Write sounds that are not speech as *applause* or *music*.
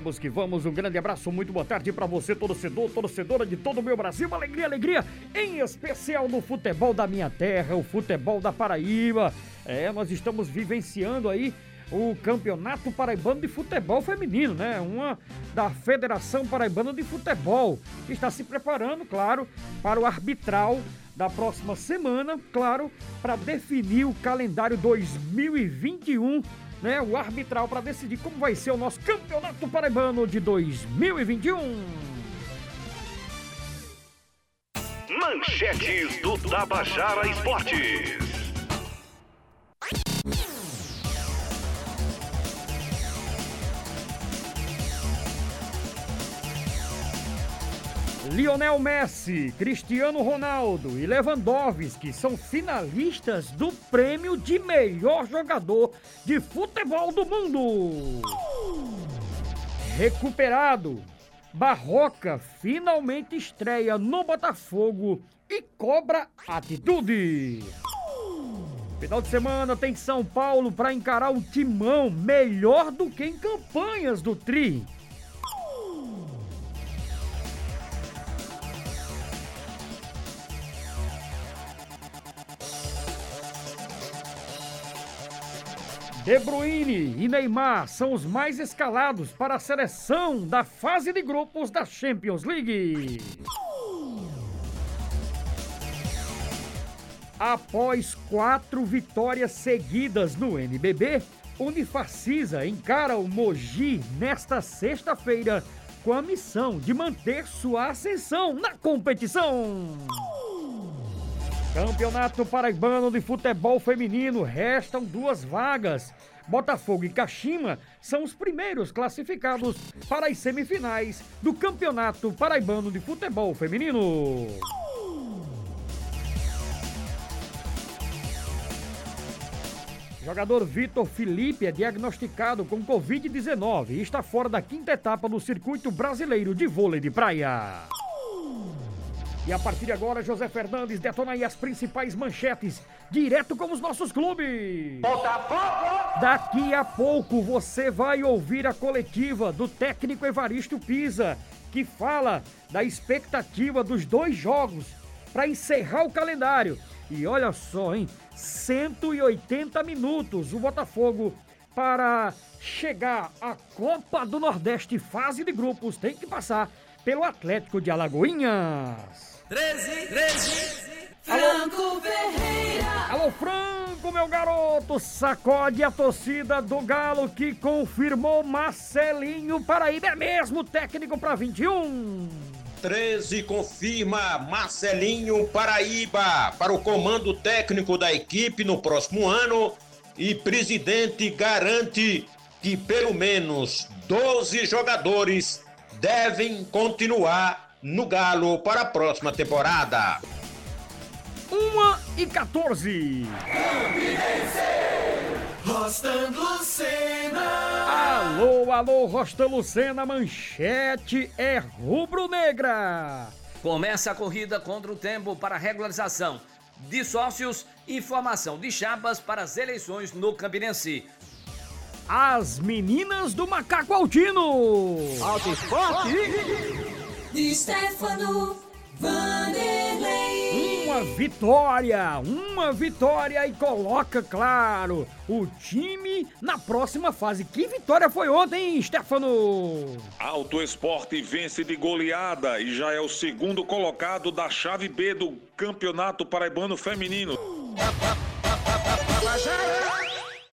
vamos que vamos. Um grande abraço, muito boa tarde para você, torcedor, torcedora de todo o meu Brasil. Uma alegria, alegria, em especial no futebol da minha terra, o futebol da Paraíba. É, nós estamos vivenciando aí o Campeonato Paraibano de Futebol Feminino, né? Uma da Federação Paraibana de Futebol, que está se preparando, claro, para o arbitral da próxima semana, claro, para definir o calendário 2021, né? O arbitral para decidir como vai ser o nosso Campeonato Paraibano de 2021. Manchetes do Tabajara Esportes. Lionel Messi, Cristiano Ronaldo e Lewandowski são finalistas do prêmio de melhor jogador de futebol do mundo. Recuperado, Barroca finalmente estreia no Botafogo e cobra atitude. Final de semana tem São Paulo para encarar o timão melhor do que em campanhas do Tri. De Bruyne e Neymar são os mais escalados para a seleção da fase de grupos da Champions League. Após quatro vitórias seguidas no NBB, Unifacisa encara o Mogi nesta sexta-feira com a missão de manter sua ascensão na competição. Campeonato Paraibano de Futebol Feminino, restam duas vagas. Botafogo e Caxima são os primeiros classificados para as semifinais do Campeonato Paraibano de Futebol Feminino. Jogador Vitor Felipe é diagnosticado com Covid-19 e está fora da quinta etapa do Circuito Brasileiro de Vôlei de Praia. E a partir de agora, José Fernandes detona aí as principais manchetes, direto com os nossos clubes. Botafogo! Daqui a pouco você vai ouvir a coletiva do técnico Evaristo Pisa, que fala da expectativa dos dois jogos para encerrar o calendário. E olha só, hein? 180 minutos o Botafogo para chegar à Copa do Nordeste fase de grupos tem que passar pelo Atlético de Alagoinhas. 13, 13. Franco Ferreira. Alô, Franco, meu garoto. Sacode a torcida do Galo que confirmou Marcelinho Paraíba. É mesmo técnico para 21. 13 confirma Marcelinho Paraíba para o comando técnico da equipe no próximo ano e presidente garante que pelo menos 12 jogadores devem continuar no Galo para a próxima temporada. 1 e 14. Rostan Lucena. Alô, alô, Rostan Lucena, manchete é rubro-negra. Começa a corrida contra o tempo para regularização de sócios e formação de chapas para as eleições no Campinense. As meninas do Macaco Altino. Alto Esporte de Stefano Vanderlei. Uma vitória, uma vitória e coloca, claro, o time na próxima fase. Que vitória foi ontem, Stefano? Alto Esporte vence de goleada e já é o segundo colocado da chave B do Campeonato Paraibano Feminino. *laughs*